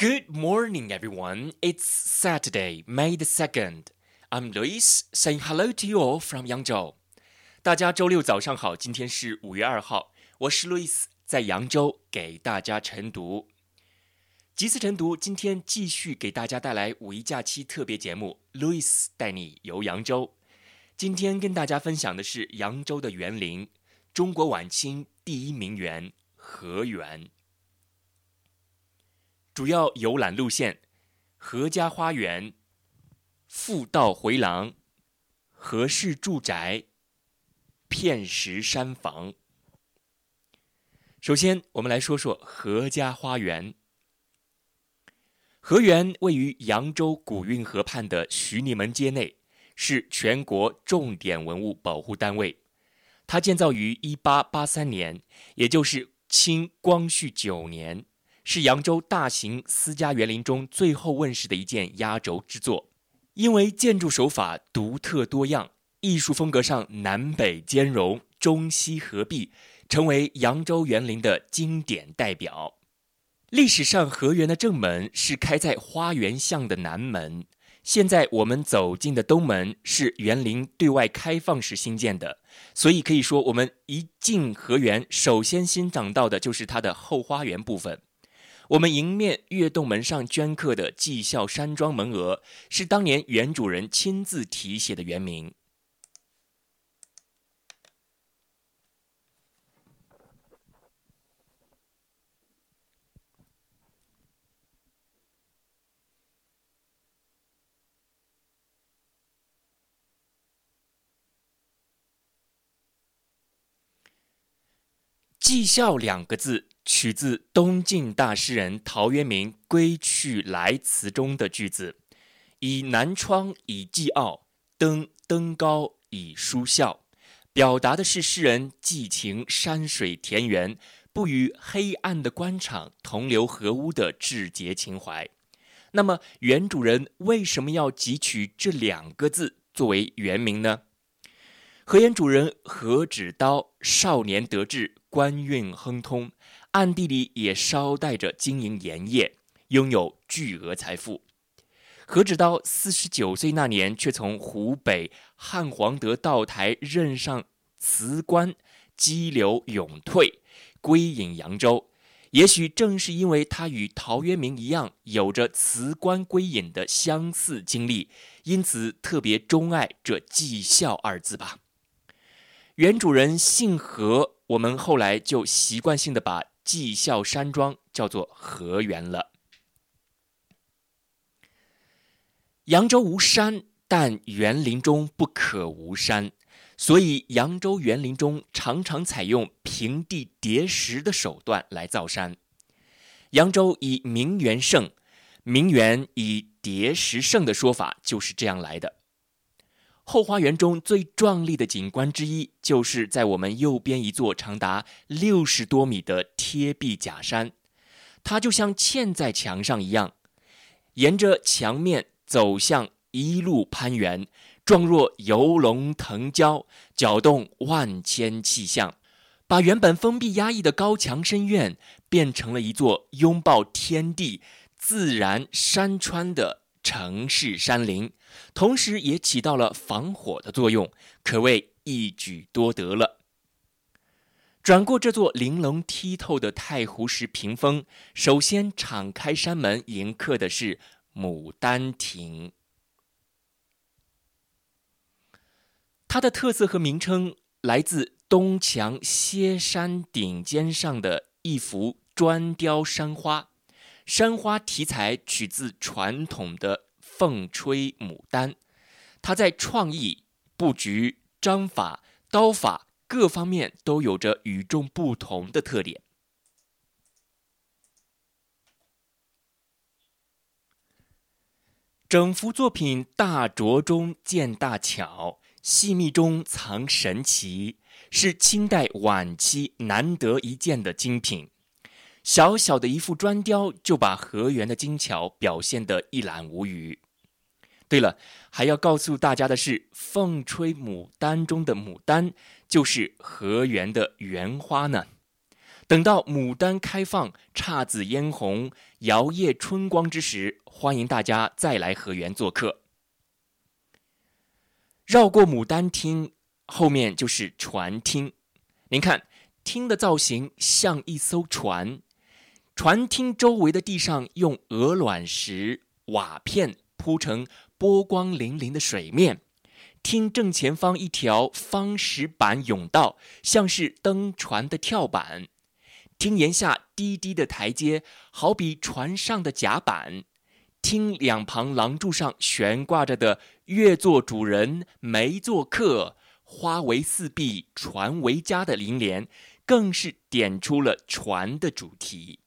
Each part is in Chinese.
Good morning, everyone. It's Saturday, May the 2nd. I'm Luis saying hello to you all from Yangzhou. 大家周六早上好，今天是五月二号，我是 Luis，在扬州给大家晨读。吉次晨读今天继续给大家带来五一假期特别节目，Luis 带你游扬州。今天跟大家分享的是扬州的园林，中国晚清第一名园荷园。 主要游览路线：何家花园、富道回廊、何氏住宅、片石山房。首先，我们来说说何家花园。荷园位于扬州古运河畔的徐泥门街内，是全国重点文物保护单位。它建造于一八八三年，也就是清光绪九年。是扬州大型私家园林中最后问世的一件压轴之作，因为建筑手法独特多样，艺术风格上南北兼容、中西合璧，成为扬州园林的经典代表。历史上河园的正门是开在花园巷的南门，现在我们走进的东门是园林对外开放时新建的，所以可以说，我们一进河园，首先欣赏到的就是它的后花园部分。我们迎面跃动门上镌刻的“绩效山庄”门额，是当年原主人亲自题写的原名。绩孝两个字取自东晋大诗人陶渊明《归去来辞》中的句子：“以南窗以寄傲，登登高以书孝。”表达的是诗人寄情山水田园，不与黑暗的官场同流合污的志节情怀。那么，原主人为什么要汲取这两个字作为原名呢？何原主人何止刀少年得志。官运亨通，暗地里也捎带着经营盐业，拥有巨额财富。何止刀四十九岁那年，却从湖北汉皇德道台任上辞官，激流勇退，归隐扬州。也许正是因为他与陶渊明一样，有着辞官归隐的相似经历，因此特别钟爱这“绩效”二字吧。原主人姓何。我们后来就习惯性的把绩效山庄叫做河园了。扬州无山，但园林中不可无山，所以扬州园林中常常采用平地叠石的手段来造山。扬州以名园胜，名园以叠石胜的说法就是这样来的。后花园中最壮丽的景观之一，就是在我们右边一座长达六十多米的贴壁假山，它就像嵌在墙上一样，沿着墙面走向一路攀援，状若游龙腾蛟，搅动万千气象，把原本封闭压抑的高墙深院，变成了一座拥抱天地、自然山川的。城市山林，同时也起到了防火的作用，可谓一举多得了。转过这座玲珑剔透的太湖石屏风，首先敞开山门迎客的是牡丹亭。它的特色和名称来自东墙歇山顶尖上的一幅砖雕山花。山花题材取自传统的凤吹牡丹，它在创意、布局、章法、刀法各方面都有着与众不同的特点。整幅作品大拙中见大巧，细密中藏神奇，是清代晚期难得一见的精品。小小的一副砖雕，就把河源的精巧表现得一览无余。对了，还要告诉大家的是，凤吹牡丹中的牡丹，就是河源的园花呢。等到牡丹开放、姹紫嫣红、摇曳春光之时，欢迎大家再来河源做客。绕过牡丹厅，后面就是船厅。您看，厅的造型像一艘船，船厅周围的地上用鹅卵石瓦片铺成波光粼粼的水面。厅正前方一条方石板甬道，像是登船的跳板。厅檐下低低的台阶，好比船上的甲板。厅两旁廊柱上悬挂着的“月做主人，梅做客，花为四壁，船为家”的楹联，更是点出了船的主题。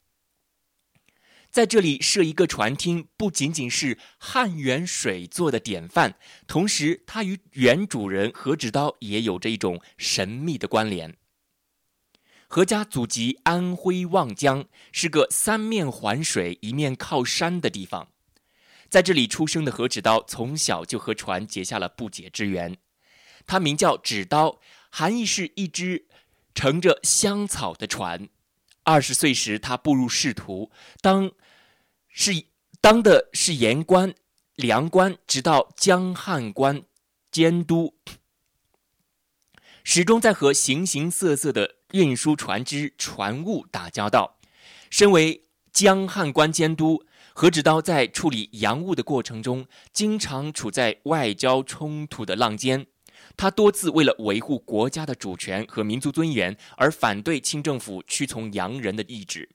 在这里设一个船厅，不仅仅是汉源水做的典范，同时它与原主人何止刀也有着一种神秘的关联。何家祖籍安徽望江，是个三面环水、一面靠山的地方。在这里出生的何止刀，从小就和船结下了不解之缘。他名叫纸刀，含义是一只乘着香草的船。二十岁时，他步入仕途，当是当的是盐官、粮官，直到江汉官监督，始终在和形形色色的。运输船只、船务打交道。身为江汉官监督，何止刀在处理洋务的过程中，经常处在外交冲突的浪尖。他多次为了维护国家的主权和民族尊严，而反对清政府屈从洋人的意志。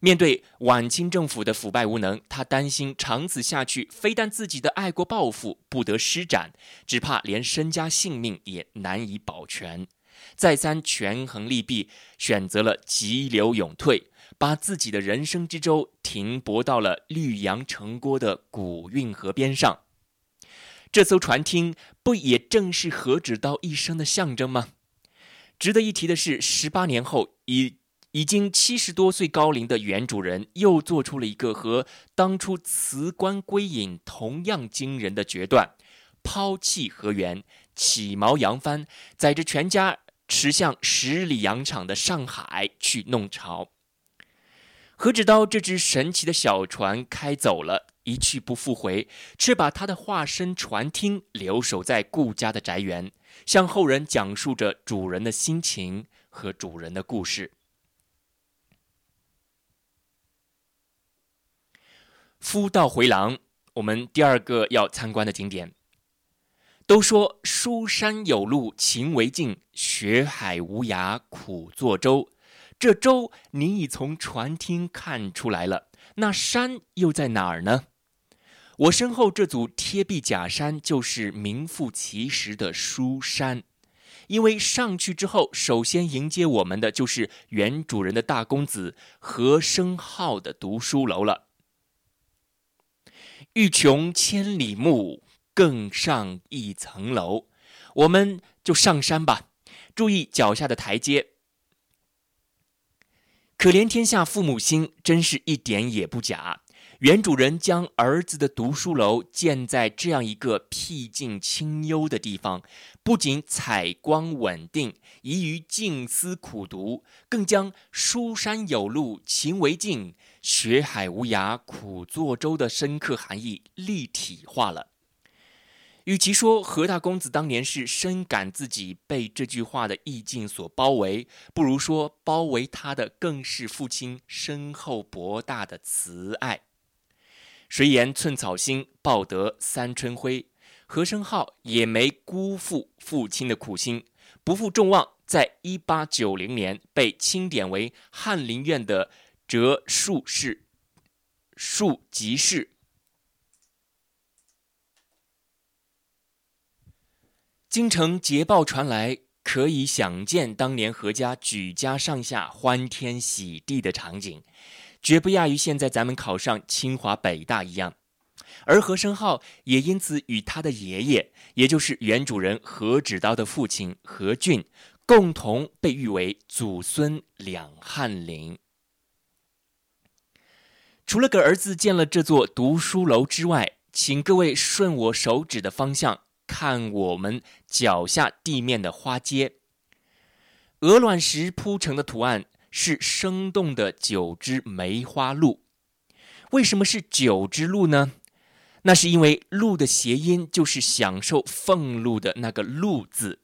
面对晚清政府的腐败无能，他担心长此下去，非但自己的爱国抱负不得施展，只怕连身家性命也难以保全。再三权衡利弊，选择了急流勇退，把自己的人生之舟停泊到了绿杨城郭的古运河边上。这艘船厅不也正是何止刀一生的象征吗？值得一提的是，十八年后，已已经七十多岁高龄的原主人又做出了一个和当初辞官归隐同样惊人的决断：抛弃河源，起锚扬帆，载着全家。驰向十里洋场的上海去弄潮。何止刀这只神奇的小船开走了，一去不复回，却把他的化身船厅留守在顾家的宅园，向后人讲述着主人的心情和主人的故事。夫道回廊，我们第二个要参观的景点。都说书山有路勤为径，学海无涯苦作舟。这舟你已从船厅看出来了，那山又在哪儿呢？我身后这组贴壁假山就是名副其实的书山，因为上去之后，首先迎接我们的就是原主人的大公子何生浩的读书楼了。欲穷千里目。更上一层楼，我们就上山吧。注意脚下的台阶。可怜天下父母心，真是一点也不假。原主人将儿子的读书楼建在这样一个僻静清幽的地方，不仅采光稳定，宜于静思苦读，更将“书山有路勤为径，学海无涯苦作舟”的深刻含义立体化了。与其说何大公子当年是深感自己被这句话的意境所包围，不如说包围他的更是父亲深厚博大的慈爱。谁言寸草心，报得三春晖？何生浩也没辜负父亲的苦心，不负众望，在一八九零年被钦点为翰林院的折术士、庶吉士。京城捷报传来，可以想见当年何家举家上下欢天喜地的场景，绝不亚于现在咱们考上清华北大一样。而何生浩也因此与他的爷爷，也就是原主人何止刀的父亲何俊，共同被誉为祖孙两翰林。除了给儿子建了这座读书楼之外，请各位顺我手指的方向。看我们脚下地面的花街，鹅卵石铺成的图案，是生动的九只梅花鹿。为什么是九只鹿呢？那是因为“鹿”的谐音就是享受俸禄的那个“禄”字。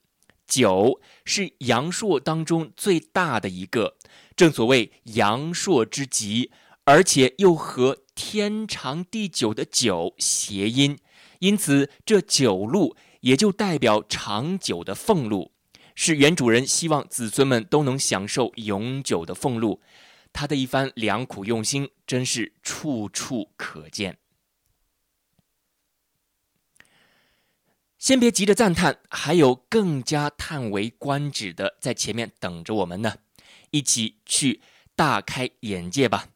九是阳朔当中最大的一个，正所谓阳朔之极，而且又和天长地久的“久”谐音，因此这九路也就代表长久的俸禄，是原主人希望子孙们都能享受永久的俸禄。他的一番良苦用心，真是处处可见。先别急着赞叹，还有更加叹为观止的在前面等着我们呢，一起去大开眼界吧。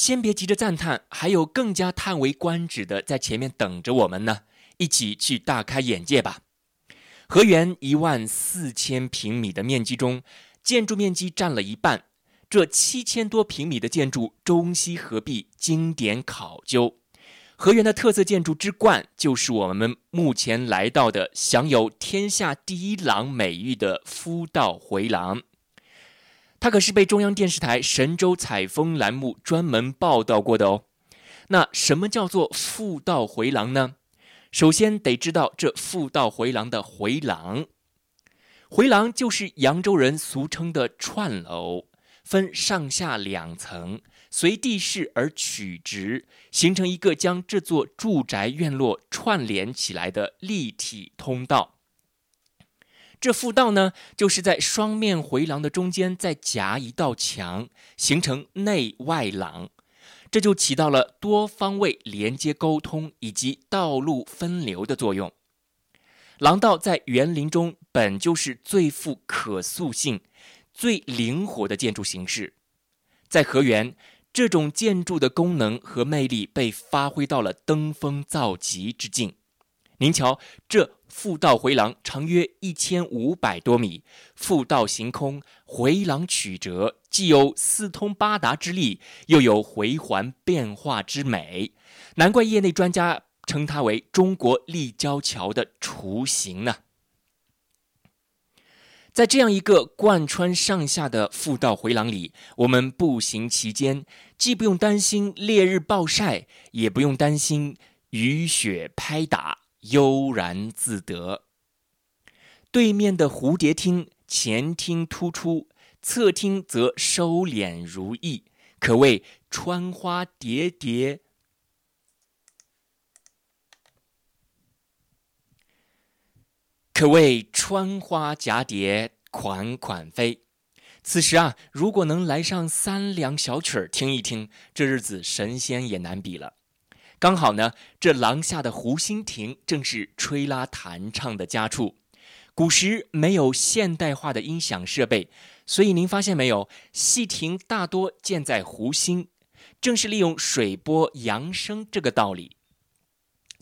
先别急着赞叹，还有更加叹为观止的在前面等着我们呢，一起去大开眼界吧。河源一万四千平米的面积中，建筑面积占了一半。这七千多平米的建筑中西合璧，经典考究。河源的特色建筑之冠，就是我们目前来到的享有“天下第一廊”美誉的夫道回廊。它可是被中央电视台神州采风栏目专门报道过的哦。那什么叫做复道回廊呢？首先得知道这复道回廊的回廊。回廊就是扬州人俗称的串楼。分上下两层，随地势而曲直，形成一个将这座住宅院落串联起来的立体通道。这复道呢，就是在双面回廊的中间再夹一道墙，形成内外廊，这就起到了多方位连接沟通以及道路分流的作用。廊道在园林中本就是最富可塑性。最灵活的建筑形式，在河源，这种建筑的功能和魅力被发挥到了登峰造极之境。您瞧，这复道回廊长约一千五百多米，复道行空，回廊曲折，既有四通八达之力，又有回环变化之美，难怪业内专家称它为中国立交桥的雏形呢。在这样一个贯穿上下的复道回廊里，我们步行其间，既不用担心烈日暴晒，也不用担心雨雪拍打，悠然自得。对面的蝴蝶厅，前厅突出，侧厅则收敛如意，可谓穿花叠叠，可谓穿花蛱蝶。款款飞，此时啊，如果能来上三两小曲儿听一听，这日子神仙也难比了。刚好呢，这廊下的湖心亭正是吹拉弹唱的佳处。古时没有现代化的音响设备，所以您发现没有，戏亭大多建在湖心，正是利用水波扬声这个道理。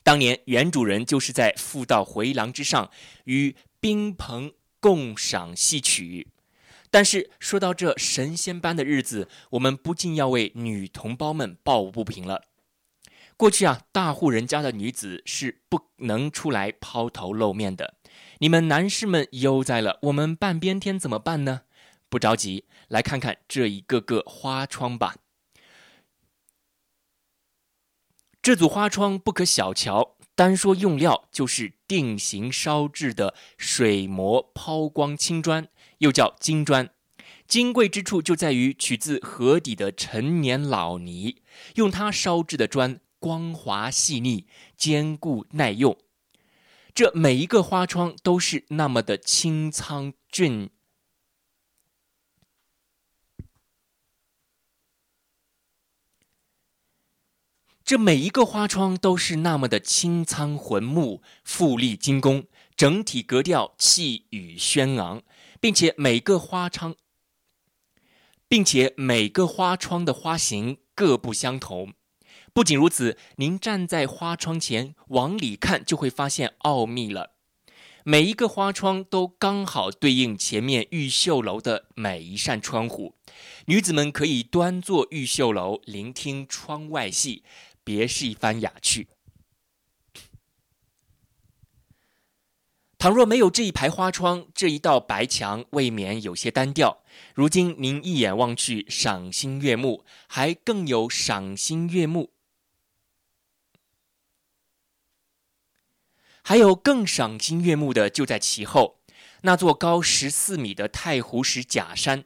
当年原主人就是在复道回廊之上与宾朋。共赏戏曲，但是说到这神仙般的日子，我们不禁要为女同胞们抱不平了。过去啊，大户人家的女子是不能出来抛头露面的。你们男士们悠哉了，我们半边天怎么办呢？不着急，来看看这一个个花窗吧。这组花窗不可小瞧。单说用料，就是定型烧制的水磨抛光青砖，又叫金砖。金贵之处就在于取自河底的陈年老泥，用它烧制的砖光滑细腻、坚固耐用。这每一个花窗都是那么的清苍俊。这每一个花窗都是那么的清苍浑木、富丽精工，整体格调气宇轩昂，并且每个花窗，并且每个花窗的花型各不相同。不仅如此，您站在花窗前往里看，就会发现奥秘了。每一个花窗都刚好对应前面玉秀楼的每一扇窗户，女子们可以端坐玉秀楼，聆听窗外戏。别是一番雅趣。倘若没有这一排花窗，这一道白墙，未免有些单调。如今您一眼望去，赏心悦目，还更有赏心悦目，还有更赏心悦目的就在其后，那座高十四米的太湖石假山。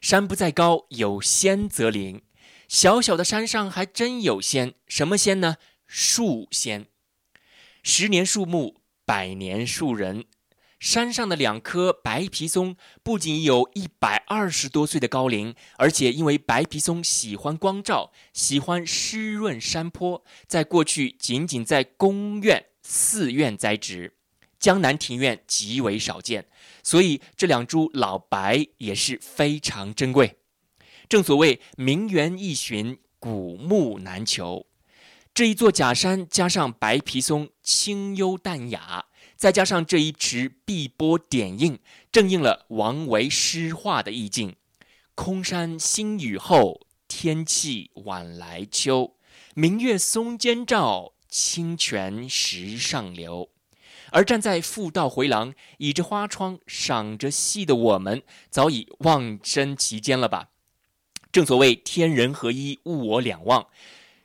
山不在高，有仙则灵。小小的山上还真有仙，什么仙呢？树仙。十年树木，百年树人。山上的两棵白皮松不仅有一百二十多岁的高龄，而且因为白皮松喜欢光照，喜欢湿润山坡，在过去仅仅在宫院、寺院栽植，江南庭院极为少见。所以这两株老白也是非常珍贵。正所谓名园易寻，古木难求。这一座假山加上白皮松清幽淡雅，再加上这一池碧波点映，正应了王维诗画的意境：空山新雨后，天气晚来秋。明月松间照，清泉石上流。而站在复道回廊，倚着花窗赏着戏的我们，早已忘身其间了吧？正所谓天人合一，物我两忘，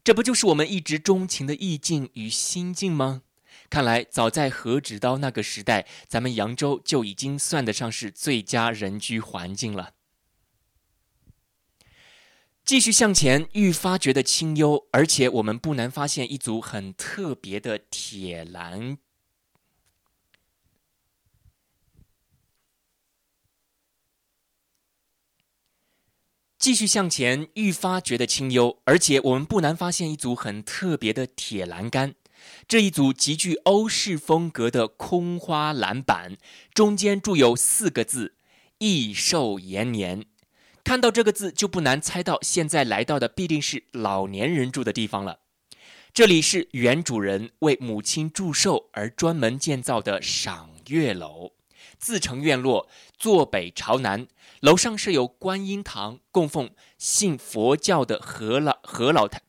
这不就是我们一直钟情的意境与心境吗？看来早在何止刀那个时代，咱们扬州就已经算得上是最佳人居环境了。继续向前，愈发觉得清幽，而且我们不难发现一组很特别的铁栏。继续向前，愈发觉得清幽，而且我们不难发现一组很特别的铁栏杆。这一组极具欧式风格的空花栏板，中间铸有四个字“益寿延年”。看到这个字，就不难猜到现在来到的必定是老年人住的地方了。这里是原主人为母亲祝寿而专门建造的赏月楼。自成院落，坐北朝南，楼上设有观音堂，供奉信佛教的何老何老太。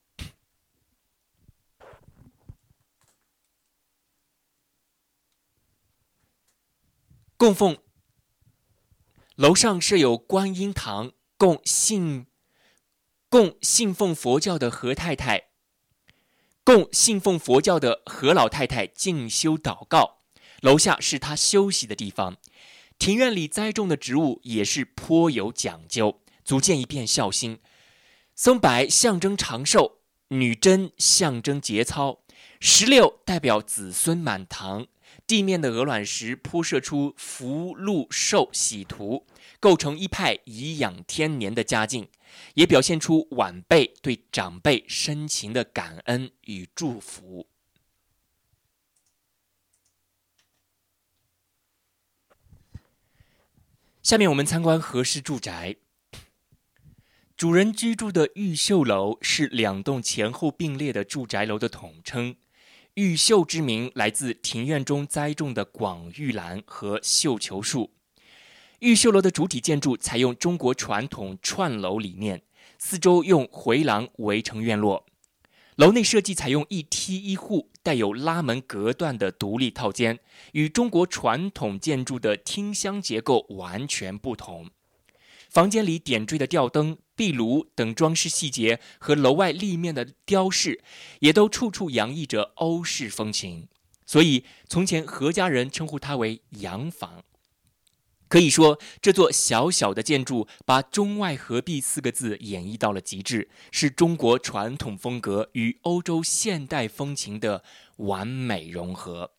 供奉楼上设有观音堂，供信供信奉佛教的何太太，供信奉佛教的何老太太静修祷告。楼下是她休息的地方，庭院里栽种的植物也是颇有讲究，足见一片孝心。松柏象征长寿，女贞象征节操，石榴代表子孙满堂。地面的鹅卵石铺设出福禄寿喜图，构成一派颐养天年的佳境，也表现出晚辈对长辈深情的感恩与祝福。下面我们参观何氏住宅。主人居住的玉秀楼是两栋前后并列的住宅楼的统称。玉秀之名来自庭院中栽种的广玉兰和绣球树。玉秀楼的主体建筑采用中国传统串楼理念，四周用回廊围成院落。楼内设计采用一梯一户、带有拉门隔断的独立套间，与中国传统建筑的厅厢结构完全不同。房间里点缀的吊灯、壁炉等装饰细节和楼外立面的雕饰，也都处处洋溢着欧式风情。所以，从前何家人称呼它为“洋房”。可以说，这座小小的建筑把“中外合璧”四个字演绎到了极致，是中国传统风格与欧洲现代风情的完美融合。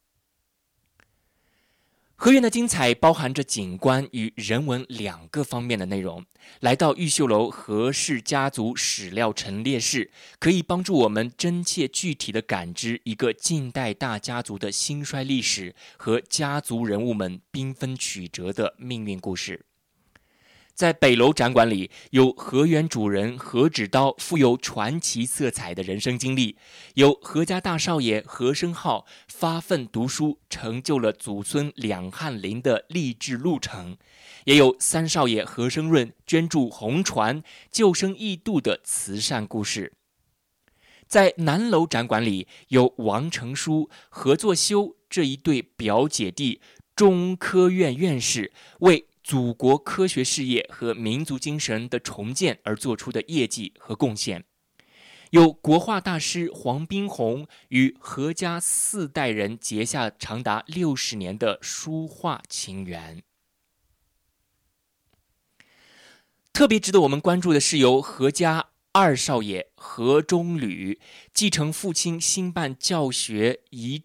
河院的精彩包含着景观与人文两个方面的内容。来到玉秀楼何氏家族史料陈列室，可以帮助我们真切具体的感知一个近代大家族的兴衰历史和家族人物们缤纷曲折的命运故事。在北楼展馆里，有何园主人何止刀富有传奇色彩的人生经历，有何家大少爷何生浩发奋读书，成就了祖孙两翰林的励志路程，也有三少爷何生润捐助红船救生义渡的慈善故事。在南楼展馆里，有王成书、何作修。这一对表姐弟中科院院士为祖国科学事业和民族精神的重建而做出的业绩和贡献。有国画大师黄宾虹与何家四代人结下长达六十年的书画情缘。特别值得我们关注的是，由何家二少爷何中履继承父亲兴办教学遗。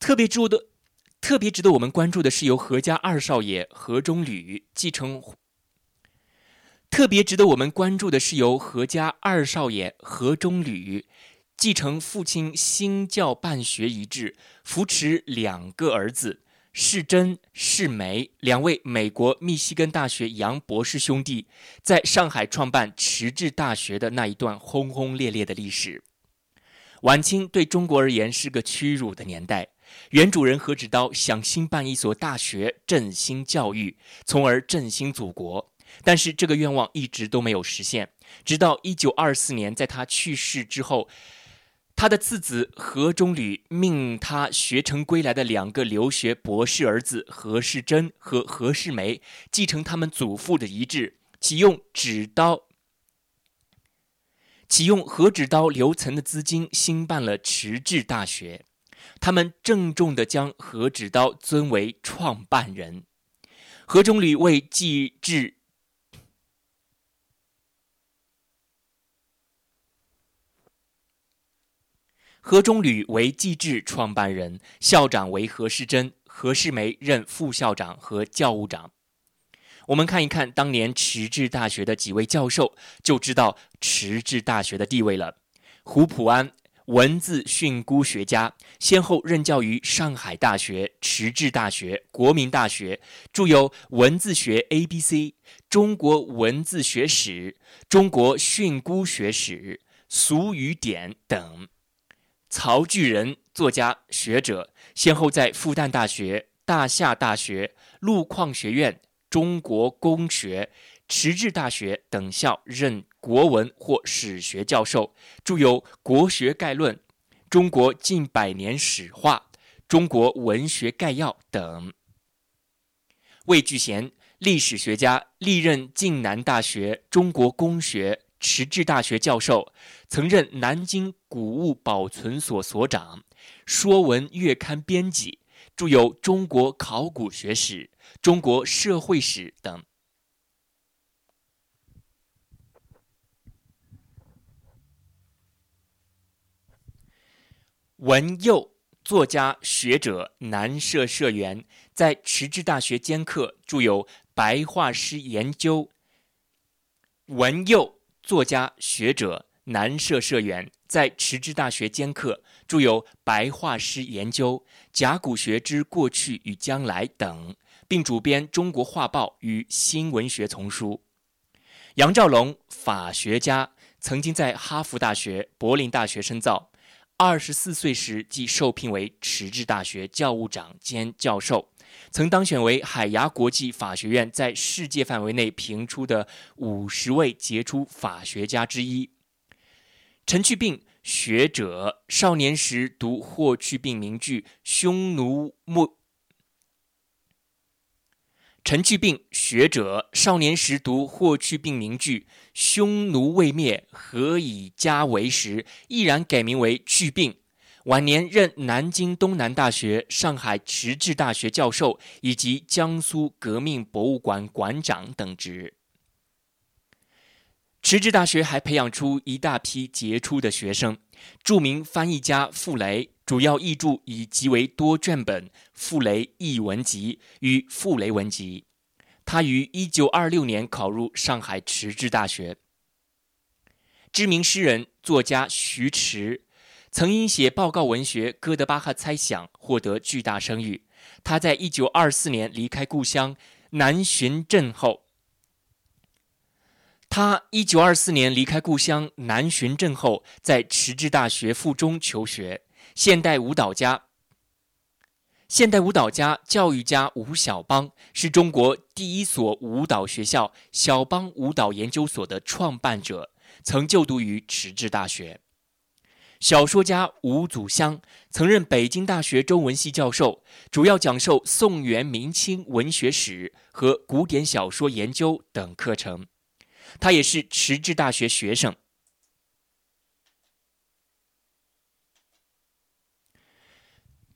特别值得特别值得我们关注的是，由何家二少爷何中履继承。特别值得我们关注的是，由何家二少爷何中履继承父亲新教办学遗志，扶持两个儿子世珍、世梅两位美国密西根大学杨博士兄弟在上海创办迟志大学的那一段轰轰烈烈的历史。晚清对中国而言是个屈辱的年代，原主人何志刀想兴办一所大学，振兴教育，从而振兴祖国。但是这个愿望一直都没有实现，直到一九二四年，在他去世之后，他的次子何中履命他学成归来的两个留学博士儿子何世珍和何世梅继承他们祖父的遗志，启用纸刀，启用何纸刀留存的资金兴办了迟志大学。他们郑重地将何纸刀尊为创办人。何中履为继志。何中履为继志创办人，校长为何世珍，何世梅任副校长和教务长。我们看一看当年迟志大学的几位教授，就知道迟志大学的地位了。胡普安，文字训诂学家，先后任教于上海大学、迟志大学、国民大学，著有《文字学 A B C》《中国文字学史》《中国训诂学史》《俗语典》等。曹巨人，作家学者，先后在复旦大学、大夏大学、路矿学院、中国工学、迟志大学等校任国文或史学教授，著有《国学概论》《中国近百年史话》《中国文学概要》等。魏聚贤，历史学家，历任晋南大学、中国工学。迟志大学教授，曾任南京古物保存所所长，《说文月刊》编辑，著有《中国考古学史》《中国社会史》等。文佑，作家学者，南社社员，在迟志大学兼课，著有《白话诗研究》。文佑。作家、学者，南社社员，在迟志大学兼课，著有《白话诗研究》《甲骨学之过去与将来》等，并主编《中国画报》与新文学丛书。杨兆龙，法学家，曾经在哈佛大学、柏林大学深造。二十四岁时即受聘为迟志大学教务长兼教授。曾当选为海牙国际法学院在世界范围内评出的五十位杰出法学家之一。陈去病，学者，少年时读霍去病名句《匈奴末》。陈去病，学者，少年时读霍去病名句“匈奴未灭，何以家为”时，毅然改名为去病。晚年任南京东南大学、上海迟志大学教授以及江苏革命博物馆馆长等职。迟志大学还培养出一大批杰出的学生。著名翻译家傅雷主要译著以极为多卷本《傅雷译文集》与《傅雷文集》。他于1926年考入上海迟志大学。知名诗人作家徐迟。曾因写报告文学《哥德巴赫猜想》获得巨大声誉。他在一九二四年离开故乡南浔镇后，他一九二四年离开故乡南浔镇后，在迟志大学附中求学。现代舞蹈家、现代舞蹈家、教育家吴晓邦是中国第一所舞蹈学校——晓邦舞蹈研究所的创办者，曾就读于迟志大学。小说家吴祖湘曾任北京大学中文系教授，主要讲授宋元明清文学史和古典小说研究等课程。他也是迟滞大学学生。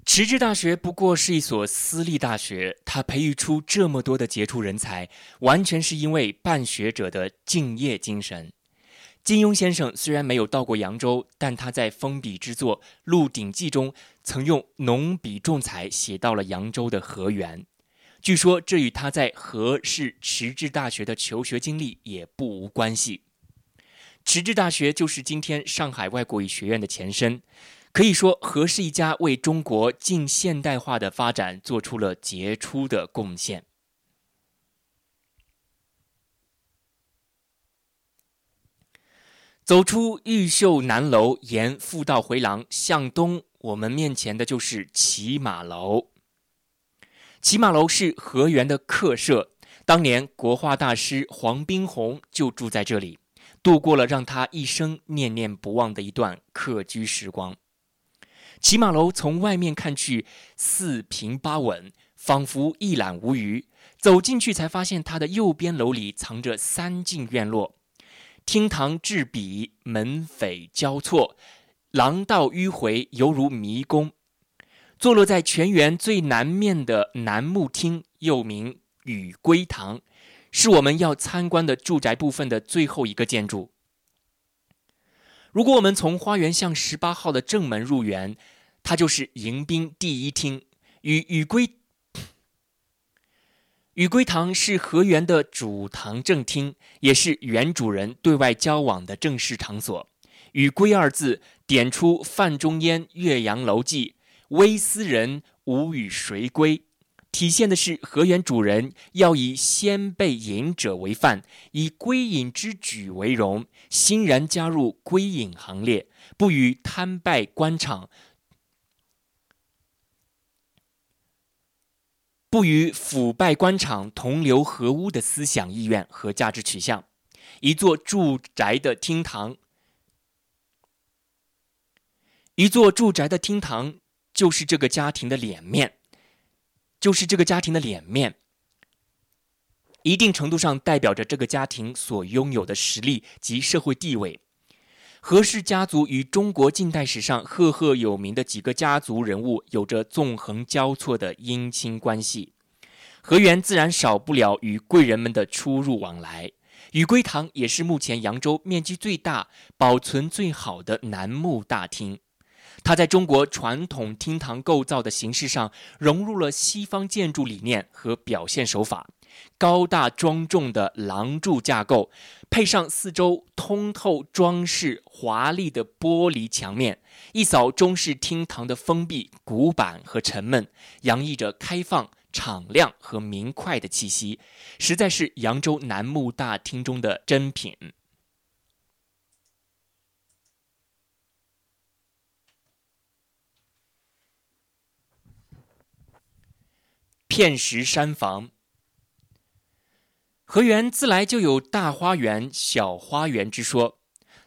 迟滞大学不过是一所私立大学，它培育出这么多的杰出人才，完全是因为办学者的敬业精神。金庸先生虽然没有到过扬州，但他在封笔之作《鹿鼎记》中曾用浓笔重彩写到了扬州的河源。据说这与他在河市迟滞大学的求学经历也不无关系。迟滞大学就是今天上海外国语学院的前身。可以说，何是一家为中国近现代化的发展做出了杰出的贡献。走出毓秀南楼，沿复道回廊向东，我们面前的就是骑马楼。骑马楼是河源的客舍，当年国画大师黄宾虹就住在这里，度过了让他一生念念不忘的一段客居时光。骑马楼从外面看去四平八稳，仿佛一览无余。走进去才发现，它的右边楼里藏着三进院落，厅堂栉比，门扉交错，廊道迂回，犹如迷宫。坐落在全园最南面的南木厅，又名雨归堂，是我们要参观的住宅部分的最后一个建筑。如果我们从花园巷十八号的正门入园，它就是迎宾第一厅。与雨归雨归堂是河源的主堂正厅，也是原主人对外交往的正式场所。雨归二字点出范仲淹《岳阳楼记》“微斯人，吾与谁归”。体现的是河源主人要以先辈隐者为范，以归隐之举为荣，欣然加入归隐行列，不与贪败官场、不与腐败官场同流合污的思想意愿和价值取向。一座住宅的厅堂，一座住宅的厅堂就是这个家庭的脸面。就是这个家庭的脸面，一定程度上代表着这个家庭所拥有的实力及社会地位。何氏家族与中国近代史上赫赫有名的几个家族人物有着纵横交错的姻亲关系，何源自然少不了与贵人们的出入往来。雨归堂也是目前扬州面积最大、保存最好的楠木大厅。它在中国传统厅堂构造的形式上融入了西方建筑理念和表现手法，高大庄重的廊柱架构，配上四周通透装饰、华丽的玻璃墙面，一扫中式厅堂的封闭、古板和沉闷，洋溢着开放、敞亮和明快的气息，实在是扬州楠木大厅中的珍品。片石山房，河源自来就有大花园、小花园之说。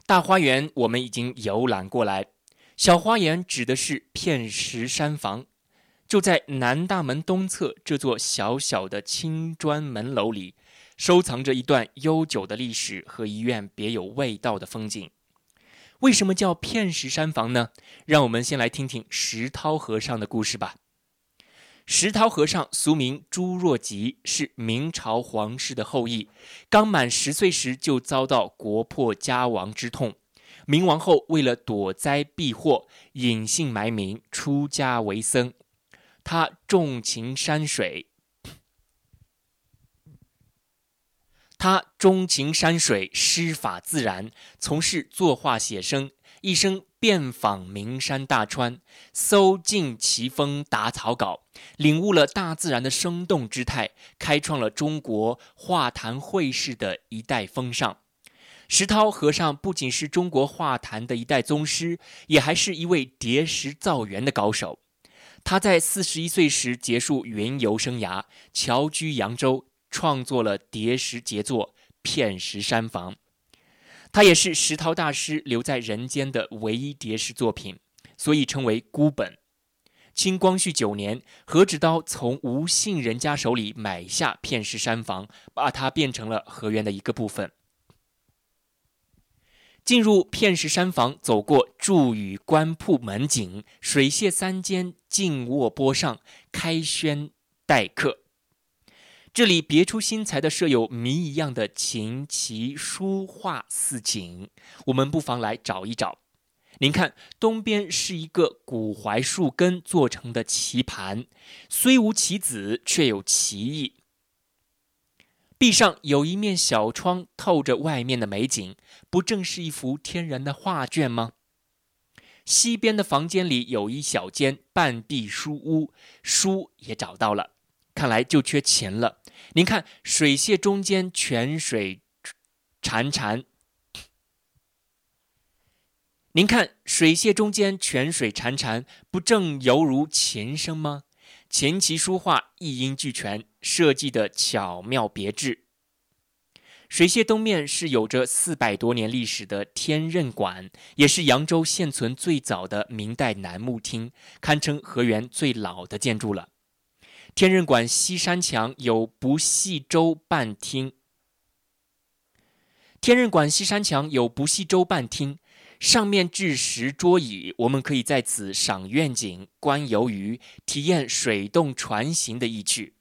大花园我们已经游览过来，小花园指的是片石山房，就在南大门东侧这座小小的青砖门楼里，收藏着一段悠久的历史和一院别有味道的风景。为什么叫片石山房呢？让我们先来听听石涛和尚的故事吧。石涛和尚俗名朱若吉，是明朝皇室的后裔。刚满十岁时就遭到国破家亡之痛，明亡后为了躲灾避祸，隐姓埋名出家为僧。他重情山水，他钟情山水，诗法自然，从事作画写生，一生。遍访名山大川，搜尽奇峰打草稿，领悟了大自然的生动之态，开创了中国画坛绘事的一代风尚。石涛和尚不仅是中国画坛的一代宗师，也还是一位叠石造园的高手。他在四十一岁时结束云游生涯，侨居扬州，创作了叠石杰作《片石山房》。它也是石涛大师留在人间的唯一叠石作品，所以称为孤本。清光绪九年，何芷刀从吴姓人家手里买下片石山房，把它变成了河源的一个部分。进入片石山房，走过柱宇官铺门井，水榭三间，静卧坡上，开轩待客。这里别出心裁的设有谜一样的琴棋书画四景，我们不妨来找一找。您看，东边是一个古槐树根做成的棋盘，虽无棋子，却有棋意。壁上有一面小窗，透着外面的美景，不正是一幅天然的画卷吗？西边的房间里有一小间半壁书屋，书也找到了。看来就缺钱了。您看，水榭中间泉水潺潺。您看，水榭中间泉水潺潺，不正犹如琴声吗？琴棋书画一应俱全，设计的巧妙别致。水榭东面是有着四百多年历史的天任馆，也是扬州现存最早的明代楠木厅，堪称河源最老的建筑了。天任馆西山墙有不系舟半厅。天任馆西山墙有不系舟半厅，上面置石桌椅，我们可以在此赏愿景、观游鱼、体验水动船行的意趣。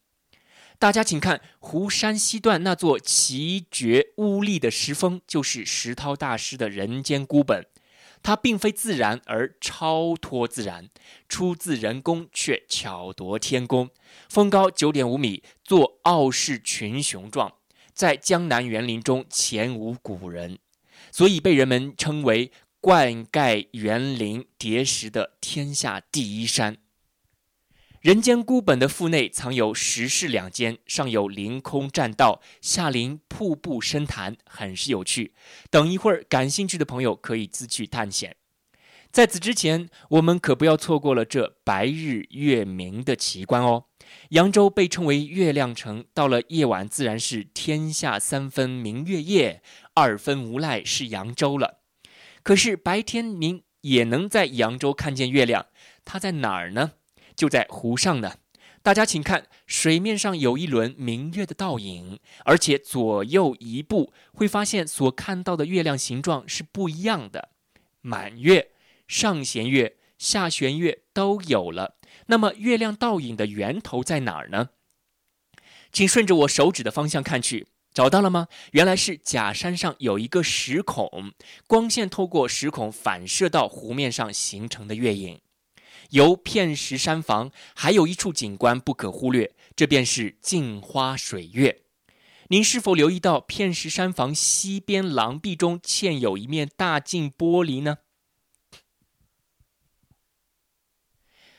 大家请看湖山西段那座奇绝兀立的石峰，就是石涛大师的人间孤本。它并非自然而超脱自然，出自人工却巧夺天工。峰高九点五米，作傲视群雄状，在江南园林中前无古人，所以被人们称为灌溉园林叠石的天下第一山。人间孤本的腹内藏有石室两间，上有凌空栈道，下临瀑布深潭，很是有趣。等一会儿，感兴趣的朋友可以自去探险。在此之前，我们可不要错过了这白日月明的奇观哦。扬州被称为月亮城，到了夜晚自然是天下三分明月夜，二分无赖是扬州了。可是白天您也能在扬州看见月亮，它在哪儿呢？就在湖上呢，大家请看，水面上有一轮明月的倒影，而且左右一步会发现所看到的月亮形状是不一样的。满月、上弦月、下弦月都有了。那么月亮倒影的源头在哪儿呢？请顺着我手指的方向看去，找到了吗？原来是假山上有一个石孔，光线透过石孔反射到湖面上形成的月影。由片石山房还有一处景观不可忽略，这便是镜花水月。您是否留意到片石山房西边廊壁中嵌有一面大镜玻璃呢？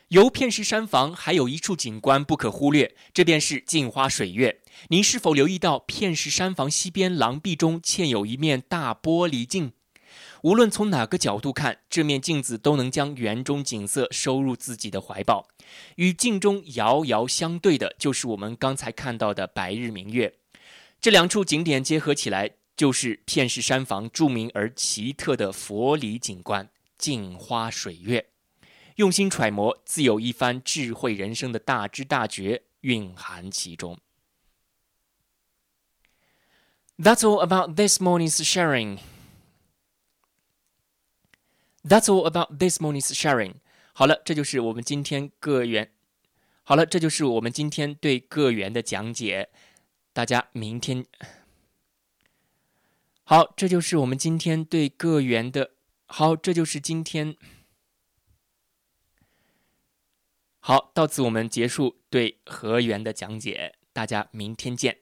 由片石山房还有一处景观不可忽略，这便是镜花水月。您是否留意到片石山房西边廊壁中嵌有一面大玻璃镜？无论从哪个角度看，这面镜子都能将园中景色收入自己的怀抱。与镜中遥遥相对的，就是我们刚才看到的白日明月。这两处景点结合起来，就是片石山房著名而奇特的佛理景观——镜花水月。用心揣摩，自有一番智慧人生的大知大觉蕴含其中。That's all about this morning's sharing. That's all about this morning's sharing。好了，这就是我们今天个园。好了，这就是我们今天对个园的讲解。大家明天好，这就是我们今天对个园的。好，这就是今天。好，到此我们结束对河源的讲解。大家明天见。